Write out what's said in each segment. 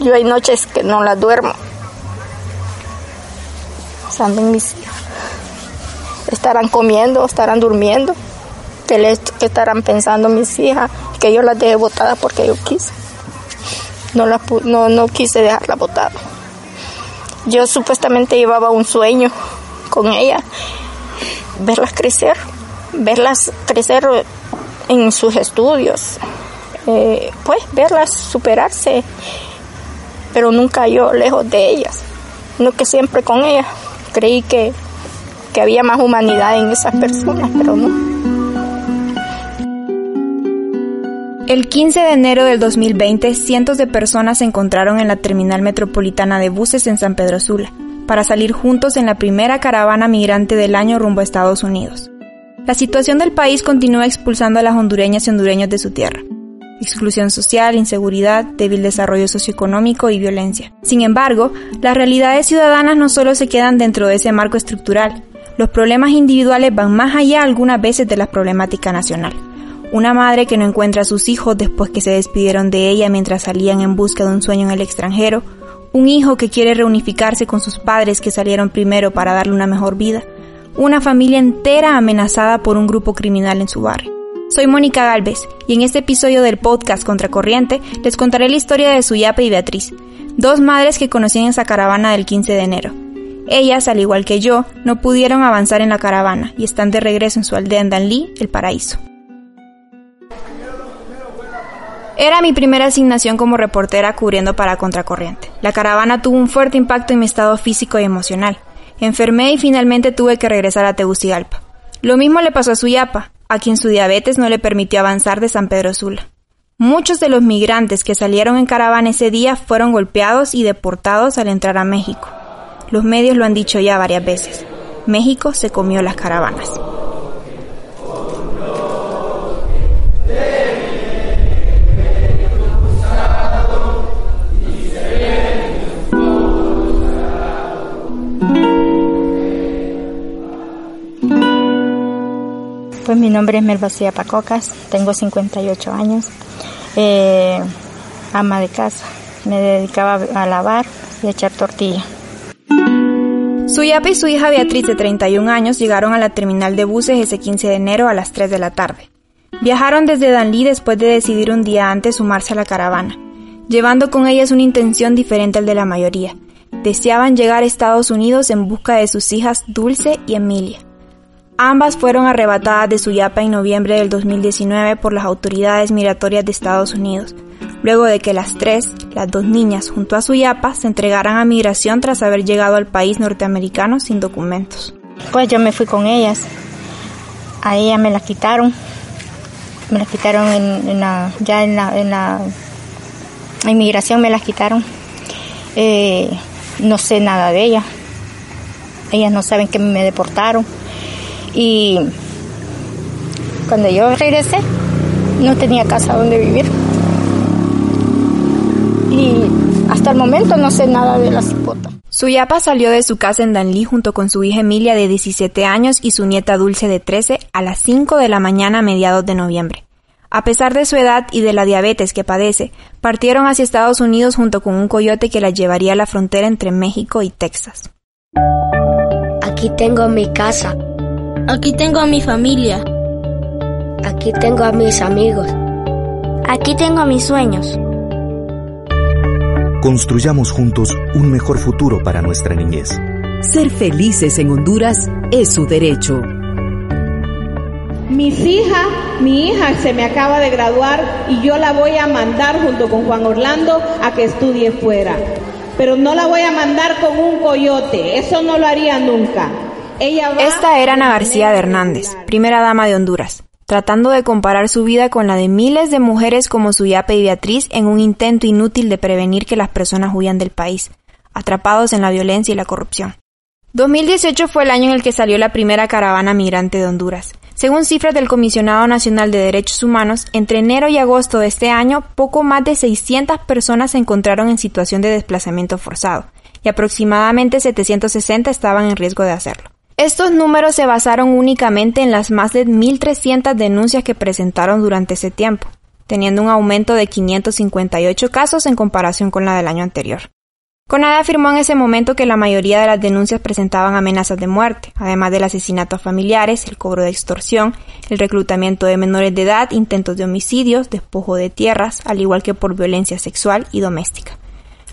Yo hay noches que no la duermo. Pensando en mis hijas. Estarán comiendo, estarán durmiendo. ¿Qué, estarán pensando mis hijas? Que yo las dejé botadas porque yo quise. No, la, no, no quise dejarla botada. Yo supuestamente llevaba un sueño con ella. Verlas crecer. Verlas crecer en sus estudios. Eh, pues verlas superarse pero nunca yo lejos de ellas, no que siempre con ellas. Creí que, que había más humanidad en esas personas, pero no. El 15 de enero del 2020, cientos de personas se encontraron en la terminal metropolitana de buses en San Pedro Sula para salir juntos en la primera caravana migrante del año rumbo a Estados Unidos. La situación del país continúa expulsando a las hondureñas y hondureños de su tierra exclusión social, inseguridad, débil desarrollo socioeconómico y violencia. Sin embargo, las realidades ciudadanas no solo se quedan dentro de ese marco estructural, los problemas individuales van más allá algunas veces de la problemática nacional. Una madre que no encuentra a sus hijos después que se despidieron de ella mientras salían en busca de un sueño en el extranjero, un hijo que quiere reunificarse con sus padres que salieron primero para darle una mejor vida, una familia entera amenazada por un grupo criminal en su barrio. Soy Mónica Galvez y en este episodio del podcast Contracorriente les contaré la historia de Suyapa y Beatriz, dos madres que conocí en esa caravana del 15 de enero. Ellas, al igual que yo, no pudieron avanzar en la caravana y están de regreso en su aldea en Danlí, el paraíso. Era mi primera asignación como reportera cubriendo para Contracorriente. La caravana tuvo un fuerte impacto en mi estado físico y emocional. Enfermé y finalmente tuve que regresar a Tegucigalpa. Lo mismo le pasó a Suyapa, a quien su diabetes no le permitió avanzar de San Pedro Sula. Muchos de los migrantes que salieron en caravana ese día fueron golpeados y deportados al entrar a México. Los medios lo han dicho ya varias veces. México se comió las caravanas. Mi nombre es Melvacía Pacocas, tengo 58 años, eh, ama de casa. Me dedicaba a lavar y a echar tortilla. Suyapa y su hija Beatriz, de 31 años, llegaron a la terminal de buses ese 15 de enero a las 3 de la tarde. Viajaron desde Danlí después de decidir un día antes sumarse a la caravana, llevando con ellas una intención diferente al de la mayoría. Deseaban llegar a Estados Unidos en busca de sus hijas Dulce y Emilia. Ambas fueron arrebatadas de Suyapa en noviembre del 2019 por las autoridades migratorias de Estados Unidos, luego de que las tres, las dos niñas junto a Suyapa, se entregaran a migración tras haber llegado al país norteamericano sin documentos. Pues yo me fui con ellas. A ellas me las quitaron. Me las quitaron en, la, ya en la, en la inmigración me las quitaron. Eh, no sé nada de ellas. Ellas no saben que me deportaron y cuando yo regresé, no tenía casa donde vivir. Y hasta el momento no sé nada de la cipota. Suyapa salió de su casa en Danlí junto con su hija Emilia de 17 años y su nieta Dulce de 13 a las 5 de la mañana a mediados de noviembre. A pesar de su edad y de la diabetes que padece, partieron hacia Estados Unidos junto con un coyote que la llevaría a la frontera entre México y Texas. Aquí tengo mi casa, Aquí tengo a mi familia. Aquí tengo a mis amigos. Aquí tengo a mis sueños. Construyamos juntos un mejor futuro para nuestra niñez. Ser felices en Honduras es su derecho. Mis hijas, mi hija se me acaba de graduar y yo la voy a mandar junto con Juan Orlando a que estudie fuera. Pero no la voy a mandar con un coyote, eso no lo haría nunca. Esta era Ana García de Hernández, primera dama de Honduras. tratando de comparar su vida con la de miles de mujeres como Suyapa y Beatriz en un intento inútil de prevenir que las personas huyan del país, atrapados en la violencia y la corrupción. 2018 fue el año en el que salió la primera caravana migrante de Honduras. Según cifras del Comisionado Nacional de Derechos Humanos, entre enero y agosto de este año, poco más de 600 personas se encontraron en situación de desplazamiento forzado, y aproximadamente 760 estaban en riesgo de hacerlo. Estos números se basaron únicamente en las más de 1.300 denuncias que presentaron durante ese tiempo, teniendo un aumento de 558 casos en comparación con la del año anterior. CONADE afirmó en ese momento que la mayoría de las denuncias presentaban amenazas de muerte, además del asesinato a familiares, el cobro de extorsión, el reclutamiento de menores de edad, intentos de homicidios, despojo de tierras, al igual que por violencia sexual y doméstica.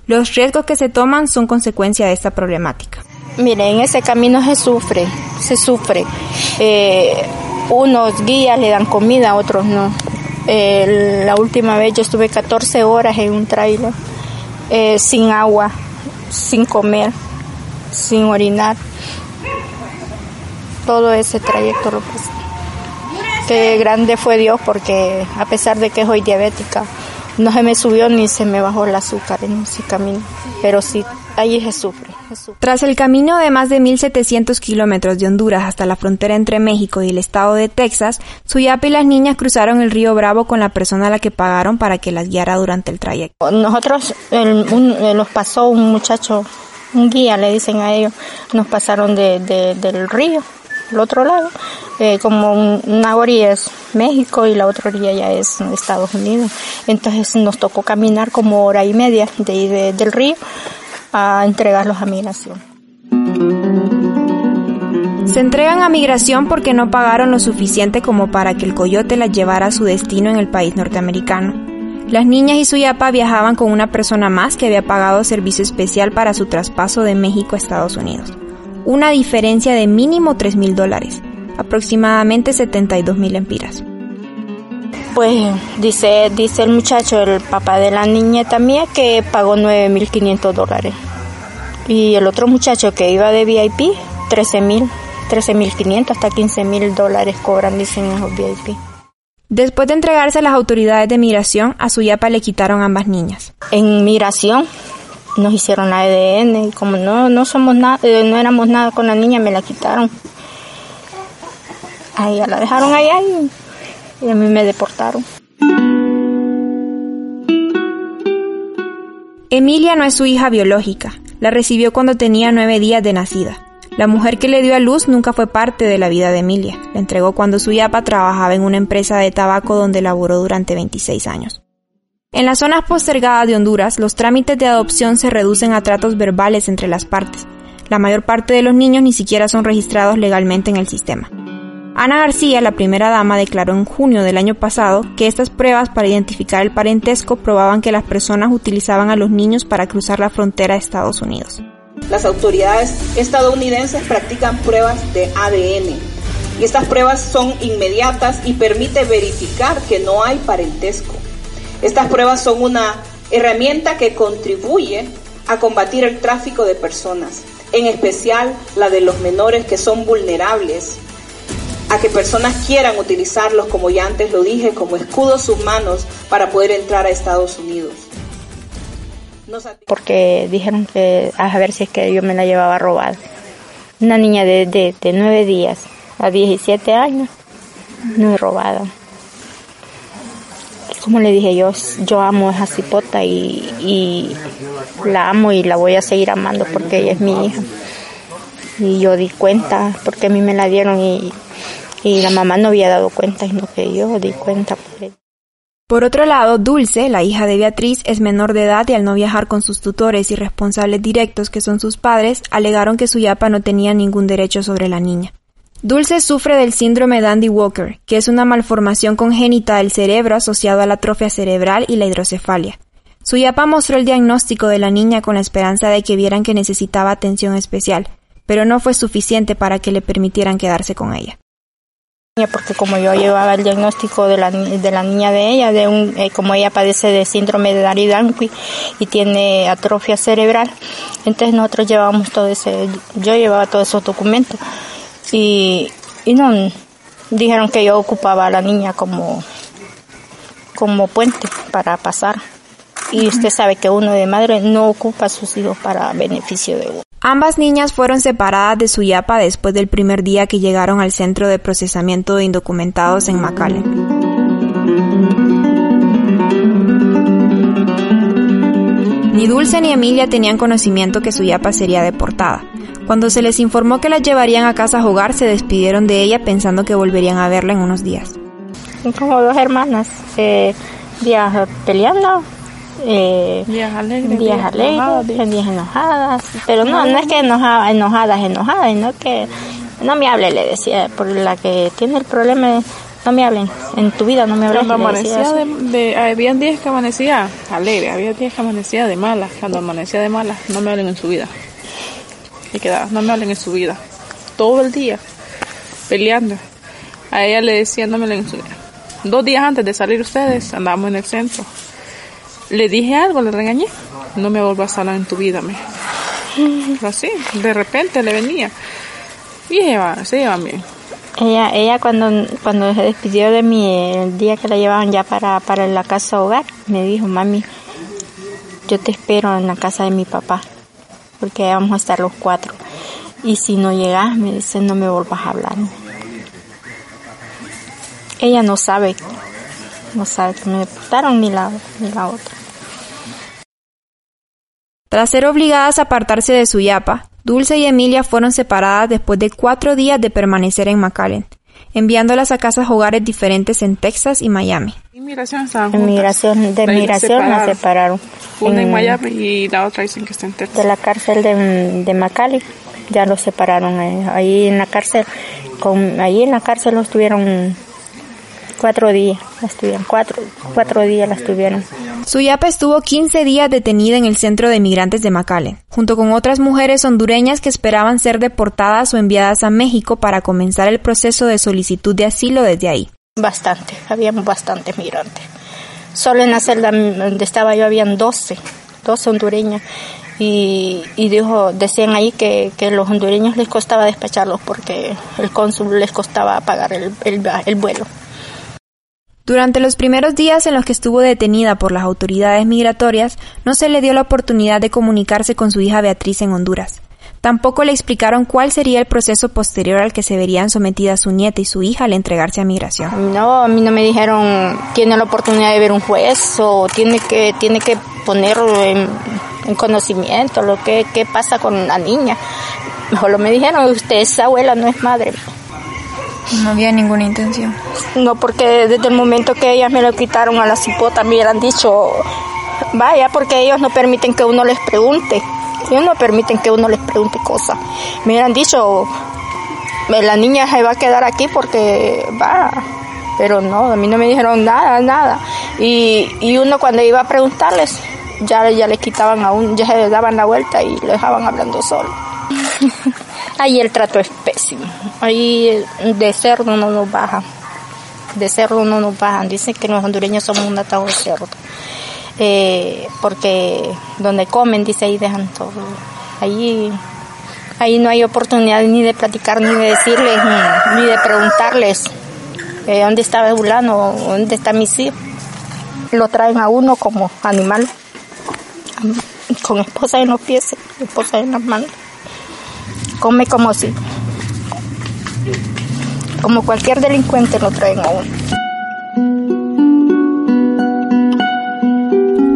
Los riesgos que se toman son consecuencia de esta problemática. Mire, en ese camino se sufre, se sufre. Eh, unos guías le dan comida, otros no. Eh, la última vez yo estuve 14 horas en un trailer eh, sin agua, sin comer, sin orinar. Todo ese trayecto lo pasé. Qué grande fue Dios porque a pesar de que soy diabética, no se me subió ni se me bajó el azúcar en ese camino, pero sí, allí se sufre. Tras el camino de más de 1.700 kilómetros de Honduras hasta la frontera entre México y el estado de Texas, Suyapa y las niñas cruzaron el río Bravo con la persona a la que pagaron para que las guiara durante el trayecto. Nosotros, eh, nos pasó un muchacho, un guía, le dicen a ellos, nos pasaron del río, el otro lado, eh, como una orilla es México y la otra orilla ya es Estados Unidos. Entonces nos tocó caminar como hora y media de, del río a entregarlos a migración. Se entregan a migración porque no pagaron lo suficiente como para que el coyote las llevara a su destino en el país norteamericano. Las niñas y su yapa viajaban con una persona más que había pagado servicio especial para su traspaso de México a Estados Unidos. Una diferencia de mínimo 3 mil dólares, aproximadamente 72 mil empiras. Pues dice, dice el muchacho, el papá de la niñeta mía, que pagó 9.500 dólares. Y el otro muchacho que iba de VIP, 13.000, 13.500 hasta 15.000 dólares cobran, dicen esos VIP. Después de entregarse a las autoridades de migración, a su yapa le quitaron ambas niñas. En migración nos hicieron la ADN y como no, no somos nada, eh, no éramos nada con la niña, me la quitaron. Ahí ya la dejaron allá y y a mí me deportaron. Emilia no es su hija biológica, la recibió cuando tenía nueve días de nacida. La mujer que le dio a luz nunca fue parte de la vida de Emilia, la entregó cuando su yapa trabajaba en una empresa de tabaco donde laboró durante 26 años. En las zonas postergadas de Honduras, los trámites de adopción se reducen a tratos verbales entre las partes. La mayor parte de los niños ni siquiera son registrados legalmente en el sistema. Ana García, la primera dama, declaró en junio del año pasado que estas pruebas para identificar el parentesco probaban que las personas utilizaban a los niños para cruzar la frontera de Estados Unidos. Las autoridades estadounidenses practican pruebas de ADN y estas pruebas son inmediatas y permite verificar que no hay parentesco. Estas pruebas son una herramienta que contribuye a combatir el tráfico de personas, en especial la de los menores que son vulnerables a que personas quieran utilizarlos, como ya antes lo dije, como escudos humanos para poder entrar a Estados Unidos. Porque dijeron que a ver si es que yo me la llevaba robada. Una niña de, de, de 9 días a 17 años, no es robada. Como le dije yo, yo amo a esa cipota y, y la amo y la voy a seguir amando porque ella es mi hija. Y yo di cuenta porque a mí me la dieron y y la mamá no había dado cuenta, sino que yo di cuenta por Por otro lado, Dulce, la hija de Beatriz, es menor de edad y al no viajar con sus tutores y responsables directos, que son sus padres, alegaron que su yapa no tenía ningún derecho sobre la niña. Dulce sufre del síndrome de Andy Walker, que es una malformación congénita del cerebro asociado a la atrofia cerebral y la hidrocefalia. Su yapa mostró el diagnóstico de la niña con la esperanza de que vieran que necesitaba atención especial, pero no fue suficiente para que le permitieran quedarse con ella porque como yo llevaba el diagnóstico de la, de la niña de ella, de un, eh, como ella padece de síndrome de Daridangui y tiene atrofia cerebral, entonces nosotros llevábamos todo ese, yo llevaba todos esos documentos y, y no, dijeron que yo ocupaba a la niña como, como puente para pasar. Y usted sabe que uno de madre no ocupa a sus hijos para beneficio de uno. Ambas niñas fueron separadas de su yapa después del primer día que llegaron al centro de procesamiento de indocumentados en McAllen. Ni Dulce ni Emilia tenían conocimiento que su yapa sería deportada. Cuando se les informó que las llevarían a casa a jugar, se despidieron de ella pensando que volverían a verla en unos días. Como dos hermanas, eh, peleando, eh, días alegres, días, alegres, días enojadas, pero no, no es que enojadas, enojadas, enojadas, sino que no me hable, le decía, por la que tiene el problema no me hablen, en tu vida no me hablen. Cuando amanecía de, de, había días que amanecía alegre, había días que amanecía de malas, cuando amanecía de malas, no me hablen en su vida. Y quedaba, no me hablen en su vida. Todo el día, peleando. A ella le decía, no me hablen en su vida. Dos días antes de salir ustedes, andábamos en el centro. Le dije algo, le regañé. No me vuelvas a hablar en tu vida, me. Así, de repente le venía. Y se iban bien. Ella, ella cuando, cuando se despidió de mí el día que la llevaban ya para, para la casa hogar, me dijo, mami, yo te espero en la casa de mi papá, porque vamos a estar los cuatro. Y si no llegas, me dice, no me vuelvas a hablar. Ella no sabe, no sabe que me deportaron ni la, ni la otra. Tras ser obligadas a apartarse de su yapa, Dulce y Emilia fueron separadas después de cuatro días de permanecer en McAllen, enviándolas a casas hogares diferentes en Texas y Miami. Inmigración estaban Inmigración, de migración las separaron. Una en, Miami y la otra dicen que está en Texas. De la cárcel de, de McAllen, ya los separaron ahí, ahí en la cárcel. Con, ahí en la cárcel los tuvieron cuatro días, las tuvieron, cuatro, cuatro días las tuvieron. Suyapa estuvo 15 días detenida en el centro de migrantes de McAllen, junto con otras mujeres hondureñas que esperaban ser deportadas o enviadas a México para comenzar el proceso de solicitud de asilo desde ahí. Bastante, habíamos bastantes migrantes. Solo en la celda donde estaba yo habían 12, 12 hondureñas. Y, y dijo, decían ahí que, que los hondureños les costaba despacharlos porque el cónsul les costaba pagar el, el, el vuelo. Durante los primeros días en los que estuvo detenida por las autoridades migratorias, no se le dio la oportunidad de comunicarse con su hija Beatriz en Honduras. Tampoco le explicaron cuál sería el proceso posterior al que se verían sometidas su nieta y su hija al entregarse a migración. No, a mí no me dijeron tiene la oportunidad de ver un juez o tiene que tiene que ponerlo en, en conocimiento lo que qué pasa con la niña. Mejor me dijeron usted es abuela, no es madre. No había ninguna intención. No, porque desde el momento que ellas me lo quitaron a la cipota me hubieran dicho, vaya, porque ellos no permiten que uno les pregunte. Ellos no permiten que uno les pregunte cosas. Me hubieran dicho, la niña se va a quedar aquí porque va. Pero no, a mí no me dijeron nada, nada. Y, y uno cuando iba a preguntarles, ya, ya le quitaban a uno, ya se daban la vuelta y lo dejaban hablando solo. Ahí el trato es pésimo. Ahí de cerdo no nos bajan. De cerdo no nos bajan. Dicen que los hondureños somos un atado de cerdo. Eh, porque donde comen, dice, ahí dejan todo. Ahí, ahí no hay oportunidad ni de platicar, ni de decirles, ni, de preguntarles eh, dónde está fulano, dónde está mi hijo. Lo traen a uno como animal, con esposa en los pies, esposa en las manos come como si, como cualquier delincuente lo traen a.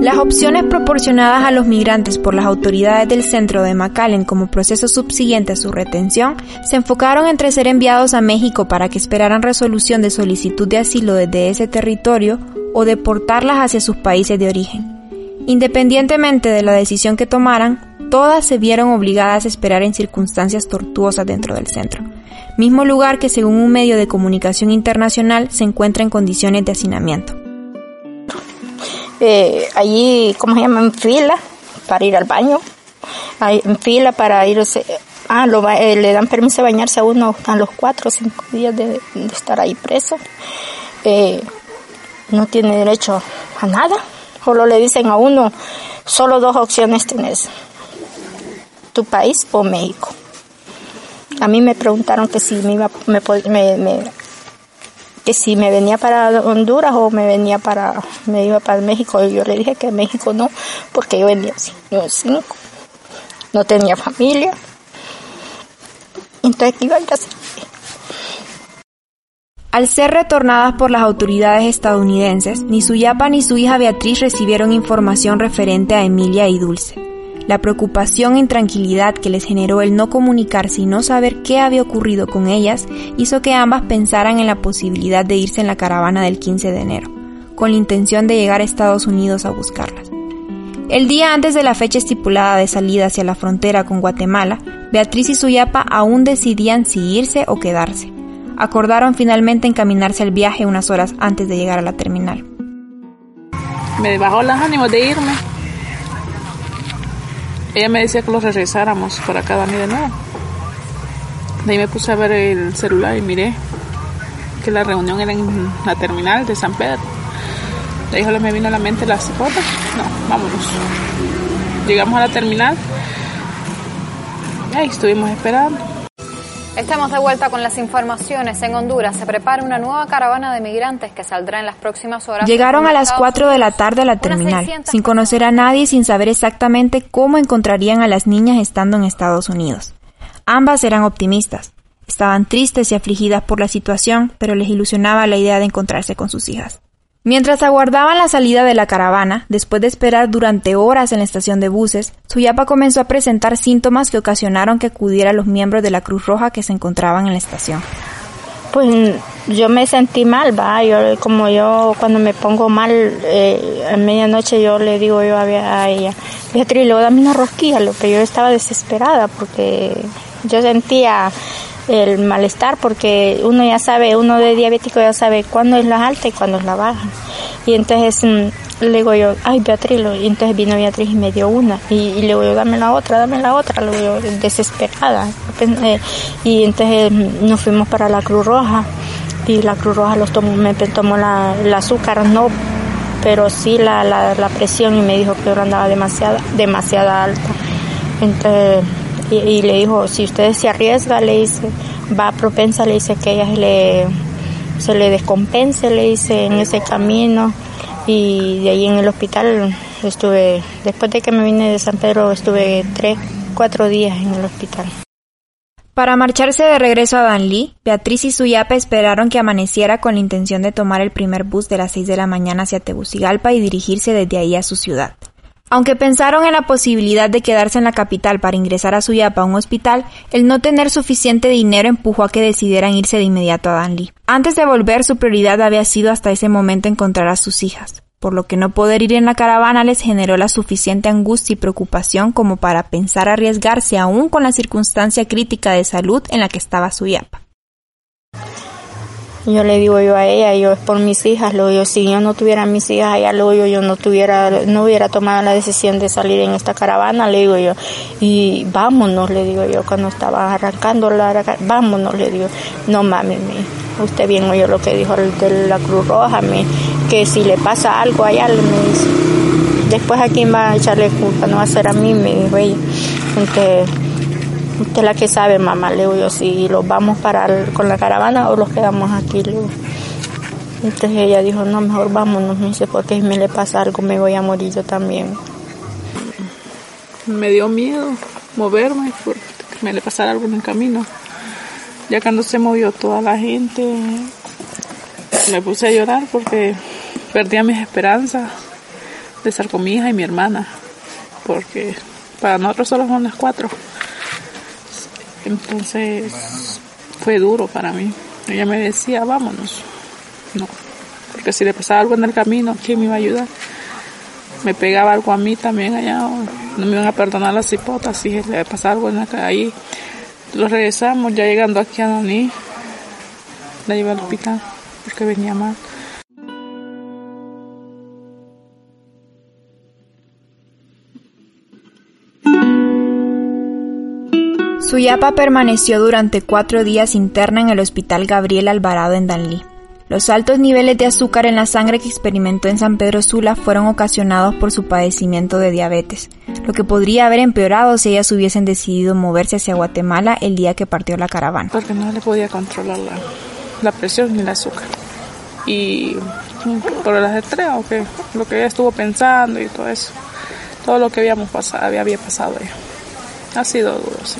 Las opciones proporcionadas a los migrantes por las autoridades del centro de McAllen como proceso subsiguiente a su retención se enfocaron entre ser enviados a México para que esperaran resolución de solicitud de asilo desde ese territorio o deportarlas hacia sus países de origen. Independientemente de la decisión que tomaran, todas se vieron obligadas a esperar en circunstancias tortuosas dentro del centro, mismo lugar que según un medio de comunicación internacional se encuentra en condiciones de hacinamiento. Eh, allí, ¿cómo se llama? En fila para ir al baño, en fila para irse, ah, eh, le dan permiso de bañarse a uno a los cuatro o cinco días de, estar ahí preso. Eh, no tiene derecho a nada, solo le dicen a uno, solo dos opciones tenés, tu país o México. A mí me preguntaron que si me iba, me, me, que si me venía para Honduras o me venía para, me iba para México. Y yo le dije que México no, porque yo venía cinco. No tenía familia. Entonces, ¿qué iba a hacer? Al ser retornadas por las autoridades estadounidenses, ni su yapa ni su hija Beatriz recibieron información referente a Emilia y Dulce. La preocupación e intranquilidad que les generó el no comunicarse y no saber qué había ocurrido con ellas hizo que ambas pensaran en la posibilidad de irse en la caravana del 15 de enero, con la intención de llegar a Estados Unidos a buscarlas. El día antes de la fecha estipulada de salida hacia la frontera con Guatemala, Beatriz y su yapa aún decidían si irse o quedarse. Acordaron finalmente encaminarse al viaje unas horas antes de llegar a la terminal. Me bajó los ánimos de irme ella me decía que los regresáramos para acá, Dani, de nuevo. De ahí me puse a ver el celular y miré que la reunión era en la terminal de San Pedro. De ahí me vino a la mente la cipota. No, vámonos. Llegamos a la terminal y ahí estuvimos esperando. Estamos de vuelta con las informaciones. En Honduras se prepara una nueva caravana de migrantes que saldrá en las próximas horas. Llegaron a las 4 de la tarde a la terminal, sin conocer a nadie y sin saber exactamente cómo encontrarían a las niñas estando en Estados Unidos. Ambas eran optimistas. Estaban tristes y afligidas por la situación, pero les ilusionaba la idea de encontrarse con sus hijas. Mientras aguardaban la salida de la caravana, después de esperar durante horas en la estación de buses, Suyapa comenzó a presentar síntomas que ocasionaron que acudiera a los miembros de la Cruz Roja que se encontraban en la estación. Pues yo me sentí mal, va, yo como yo cuando me pongo mal eh, a medianoche yo le digo yo a, ella, Beatriz, luego dame una rosquilla, lo que yo estaba desesperada porque yo sentía el malestar porque uno ya sabe, uno de diabético ya sabe cuándo es la alta y cuándo es la baja. Y entonces mm, le digo yo, ay Beatriz, y entonces vino Beatriz y me dio una. Y, le digo yo, dame la otra, dame la otra, le digo desesperada. Eh, y entonces mm, nos fuimos para la Cruz Roja y la Cruz Roja los tomó, me tomó la, el azúcar, no, pero sí la, la, la presión y me dijo que yo andaba demasiada, demasiada alta. Entonces y, le dijo, si usted se arriesga, le dice, va propensa, le dice que ella se le, se le descompense, le dice, en ese camino. Y de ahí en el hospital estuve, después de que me vine de San Pedro, estuve tres, cuatro días en el hospital. Para marcharse de regreso a Danlí, Beatriz y Suyapa esperaron que amaneciera con la intención de tomar el primer bus de las seis de la mañana hacia Tegucigalpa y dirigirse desde ahí a su ciudad. Aunque pensaron en la posibilidad de quedarse en la capital para ingresar a Suyapa a un hospital, el no tener suficiente dinero empujó a que decidieran irse de inmediato a Danlí. Antes de volver, su prioridad había sido hasta ese momento encontrar a sus hijas, por lo que no poder ir en la caravana les generó la suficiente angustia y preocupación como para pensar arriesgarse aún con la circunstancia crítica de salud en la que estaba Suyapa. Yo le digo yo a ella, yo es por mis hijas, lo digo, si yo no tuviera mis hijas allá, lo digo, yo no tuviera, no hubiera tomado la decisión de salir en esta caravana, le digo yo, y vámonos, le digo yo, cuando estaba arrancando la, vámonos, le digo, no mami, usted bien oyó lo que dijo el de la Cruz Roja, me, que si le pasa algo allá, me dice, después a quién va a echarle culpa, no va a ser a mí, me dijo ella, entonces, Usted la que sabe, mamá, le digo yo, si los vamos para con la caravana o los quedamos aquí, le Entonces ella dijo, no, mejor vámonos, me dice, porque si me le pasa algo me voy a morir yo también. Me dio miedo moverme porque me le pasara algo en el camino. Ya cuando se movió toda la gente, me puse a llorar porque perdía mis esperanzas de estar con mi hija y mi hermana, porque para nosotros solo son las cuatro. Entonces fue duro para mí. Ella me decía, vámonos. No, porque si le pasaba algo en el camino, ¿quién me iba a ayudar? Me pegaba algo a mí también allá, no me iban a perdonar las hipotas si le pasaba algo en la calle. Lo regresamos, ya llegando aquí a Dani, la llevé al hospital porque venía mal. Suyapa permaneció durante cuatro días interna en el Hospital Gabriel Alvarado en Danlí. Los altos niveles de azúcar en la sangre que experimentó en San Pedro Sula fueron ocasionados por su padecimiento de diabetes, lo que podría haber empeorado si ellas hubiesen decidido moverse hacia Guatemala el día que partió la caravana. Porque no le podía controlar la, presión ni el azúcar. y por el ajetreo, lo que ella estuvo pensando y todo eso, todo lo que habíamos pasado, había, había pasado ella. Ha sido duro, sí.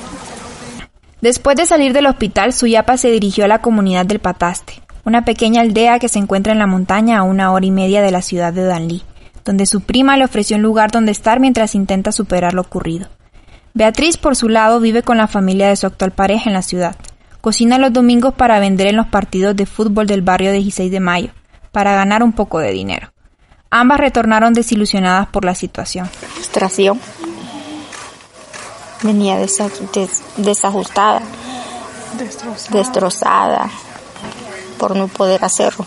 Después de salir del hospital, Suyapa se dirigió a la comunidad del Pataste, una pequeña aldea que se encuentra en la montaña a una hora y media de la ciudad de Danlí, donde su prima le ofreció un lugar donde estar mientras intenta superar lo ocurrido. Beatriz, por su lado, vive con la familia de su actual pareja en la ciudad. Cocina los domingos para vender en los partidos de fútbol del barrio 16 de mayo, para ganar un poco de dinero. Ambas retornaron desilusionadas por la situación. Venía desajustada, destrozada. por no poder hacerlo.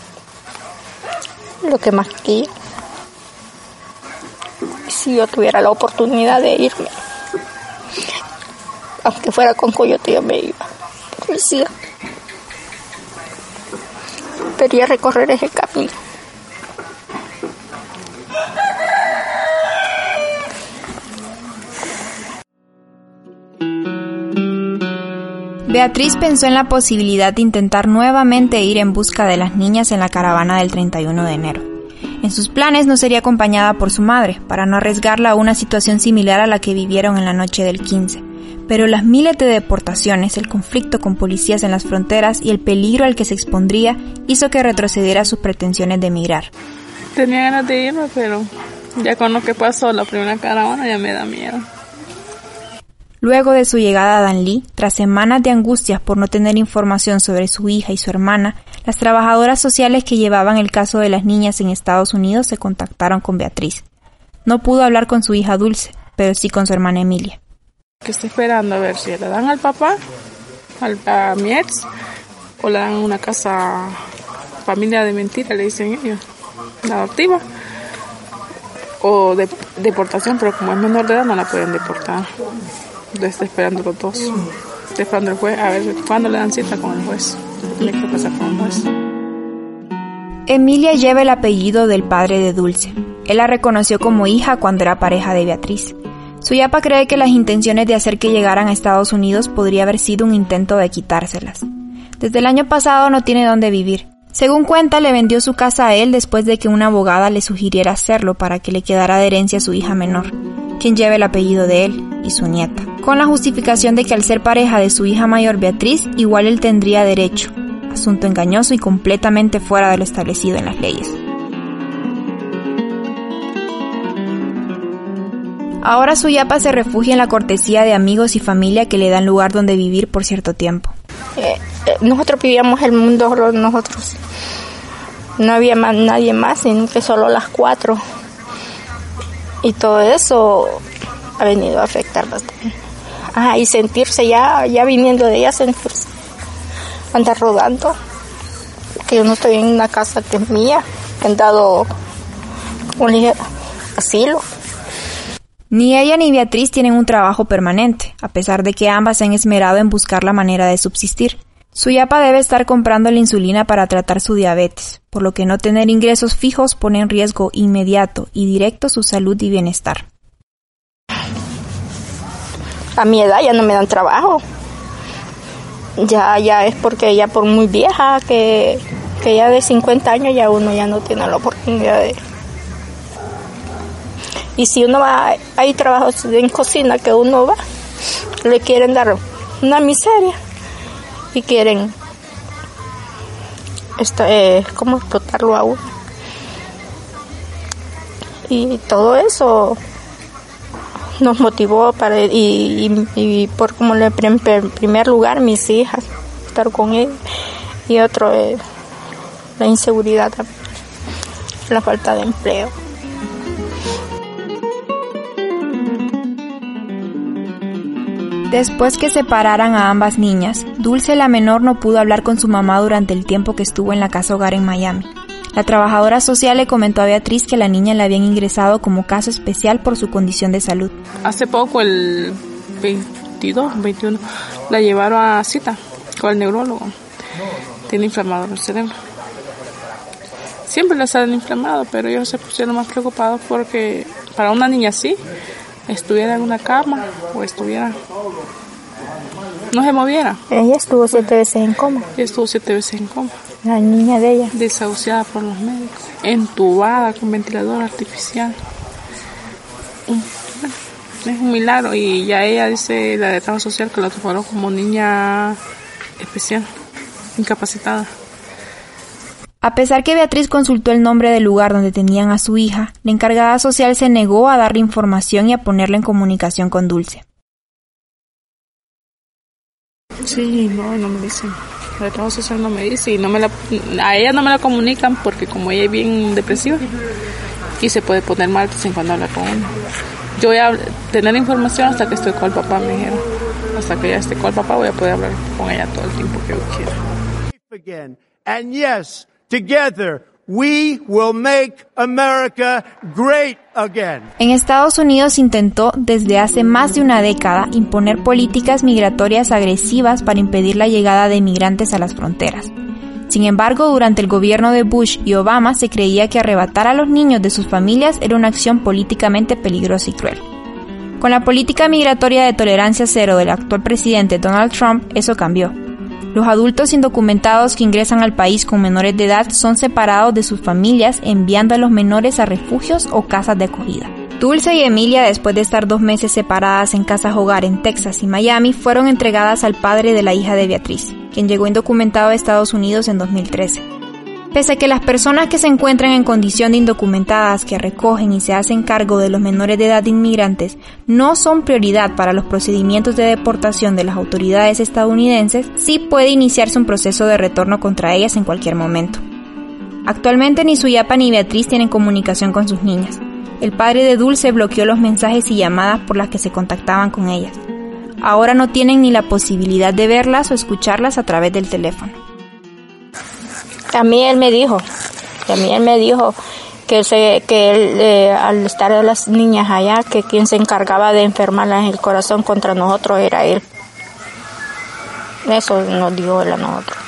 Lo que más quería. Si yo tuviera la oportunidad de irme, aunque fuera con Coyote, yo me iba. Quería Quería recorrer ese camino. Beatriz pensó en la posibilidad de intentar nuevamente ir en busca de las niñas en la caravana del 31 de enero. En sus planes no sería acompañada por su madre, para no arriesgarla a una situación similar a la que vivieron en la noche del 15. Pero las miles de deportaciones, el conflicto con policías en las fronteras y el peligro al que se expondría hizo que retrocediera sus pretensiones de emigrar. Tenía ganas de irme, pero ya con lo que pasó la primera caravana ya me da miedo. Luego de su llegada a Danlí, tras semanas de angustias por no tener información sobre su hija y su hermana, las trabajadoras sociales que llevaban el caso de las niñas en Estados Unidos se contactaron con Beatriz. No pudo hablar con su hija Dulce, pero sí con su hermana Emilia. Que está esperando a ver si le dan al papá, al, a mi ex, o le dan una casa familia de mentira, le dicen ellos, adoptiva, o de, deportación, pero como es menor de edad no la pueden deportar está esperando los dos. Está esperando el juez a ver cuándo le dan cita con el juez. El juez. Emilia lleva el apellido del padre de Dulce. Él la reconoció como hija cuando era pareja de Beatriz. Suyapa cree que las intenciones de hacer que llegaran a Estados Unidos podría haber sido un intento de quitárselas. Desde el año pasado no tiene dónde vivir. Según cuenta, le vendió su casa a él después de que una abogada le sugiriera hacerlo para que le quedara de herencia a su hija menor, quien lleva el apellido de él y su nieta con la justificación de que al ser pareja de su hija mayor Beatriz, igual él tendría derecho, asunto engañoso y completamente fuera de lo establecido en las leyes. Ahora Suyapa se refugia en la cortesía de amigos y familia que le dan lugar donde vivir por cierto tiempo. Eh, eh, nosotros vivíamos el mundo nosotros. No había más, nadie más, sino que solo las cuatro. Y todo eso ha venido a afectar bastante. Ah, y sentirse ya, ya viniendo de ella, sentirse, andar rodando, que yo no estoy en una casa que es mía, he han dado un asilo. Ni ella ni Beatriz tienen un trabajo permanente, a pesar de que ambas se han esmerado en buscar la manera de subsistir. Suyapa debe estar comprando la insulina para tratar su diabetes, por lo que no tener ingresos fijos pone en riesgo inmediato y directo su salud y bienestar a mi edad ya no me dan trabajo. Ya, ya es porque ya por muy vieja que, que ya de 50 años ya uno ya no tiene la oportunidad de... Y si uno va, hay trabajos en cocina que uno va, le quieren dar una miseria y quieren esto, eh, cómo explotarlo a uno. Y todo eso nos motivó para y, por como en primer lugar mis hijas estar con él y otro es la inseguridad la falta de empleo Después que separaran a ambas niñas, Dulce la menor no pudo hablar con su mamá durante el tiempo que estuvo en la casa hogar en Miami. La trabajadora social le comentó a Beatriz que la niña la habían ingresado como caso especial por su condición de salud. Hace poco, el 22, 21, la llevaron a cita con el neurólogo. Tiene inflamado el cerebro. Siempre la salen inflamado, pero ellos se pusieron más preocupados porque para una niña así, estuviera en una cama o estuviera no se moviera. Ella estuvo siete veces en coma. Ella estuvo siete veces en coma. La niña de ella. Desahuciada por los médicos. Entubada con ventilador artificial. Es un milagro y ya ella dice la de trabajo social que la tomaron como niña especial, incapacitada. A pesar que Beatriz consultó el nombre del lugar donde tenían a su hija, la encargada social se negó a darle información y a ponerla en comunicación con Dulce. Sí, no, no me dicen. De trabajo social no me dice y no me la, a ella no me la comunican porque como ella es bien depresiva y se puede poner mal sin cuando habla con uno. Yo voy a tener información hasta que estoy con el papá, me dijeron. Hasta que ya esté con el papá voy a poder hablar con ella todo el tiempo que yo quiera. And yes, together we will make America great again. En Estados Unidos intentó desde hace más de una década imponer políticas migratorias agresivas para impedir la llegada de inmigrantes a las fronteras. Sin embargo, durante el gobierno de Bush y Obama se creía que arrebatar a los niños de sus familias era una acción políticamente peligrosa y cruel. Con la política migratoria de tolerancia cero del actual presidente Donald Trump, eso cambió. Los adultos indocumentados que ingresan al país con menores de edad son separados de sus familias enviando a los menores a refugios o casas de acogida. Dulce y Emilia, después de estar dos meses separadas en casas hogar en Texas y Miami, fueron entregadas al padre de la hija de Beatriz quien llegó indocumentado a Estados Unidos en 2013. Pese a que las personas que se encuentran en condición de indocumentadas que recogen y se hacen cargo de los menores de edad de inmigrantes no son prioridad para los procedimientos de deportación de las autoridades estadounidenses, sí puede iniciarse un proceso de retorno contra ellas en cualquier momento. Actualmente ni Suyapa ni Beatriz tienen comunicación con sus niñas. El padre de Dulce bloqueó los mensajes y llamadas por las que se contactaban con ellas ahora no tienen ni la posibilidad de verlas o escucharlas a través del teléfono. A mí él me dijo, a mí él me dijo que, se, que él, eh, al estar de las niñas allá, que quien se encargaba de enfermarlas en el corazón contra nosotros era él. Eso nos dijo él a nosotros.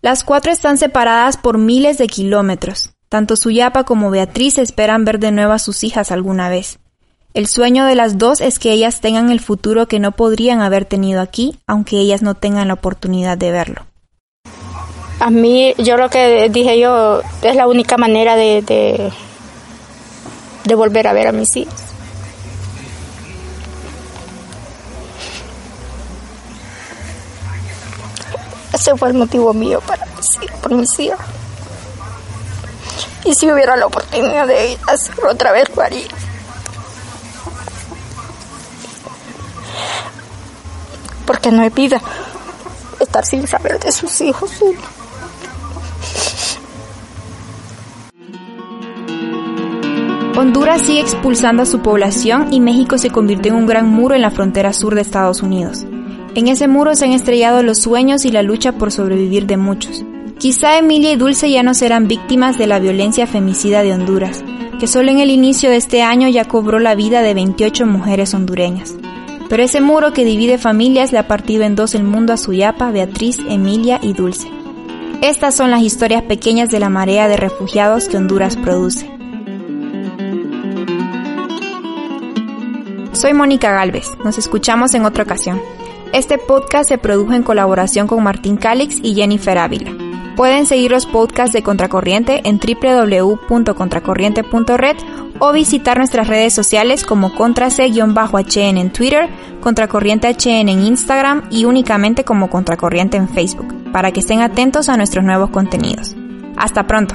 Las cuatro están separadas por miles de kilómetros. Tanto Suyapa como Beatriz esperan ver de nuevo a sus hijas alguna vez. El sueño de las dos es que ellas tengan el futuro que no podrían haber tenido aquí, aunque ellas no tengan la oportunidad de verlo. A mí, yo lo que dije yo, es la única manera de, de, volver a ver a mis hijas. Ese fue el motivo mío para mis por mis hijas. Y si hubiera la oportunidad de hacerlo otra vez, lo haría. porque no hay vida estar sin saber de sus hijos. Honduras sigue expulsando a su población y México se convirtió en un gran muro en la frontera sur de Estados Unidos. En ese muro se han estrellado los sueños y la lucha por sobrevivir de muchos. Quizá Emilia y Dulce ya no serán víctimas de la violencia femicida de Honduras, que solo en el inicio de este año ya cobró la vida de 28 mujeres hondureñas. Pero ese muro que divide familias le ha partido en dos el mundo a Suyapa, Beatriz, Emilia y Dulce. Estas son las historias pequeñas de la marea de refugiados que Honduras produce. Soy Mónica Galvez, nos escuchamos en otra ocasión. Este podcast se produjo en colaboración con Martín Calix y Jennifer Ávila. Pueden seguir los podcasts de Contracorriente en www.contracorriente.red o visitar nuestras redes sociales como Contrace-HN en Twitter, Contracorriente HN en Instagram y únicamente como Contracorriente en Facebook, para que estén atentos a nuestros nuevos contenidos. Hasta pronto.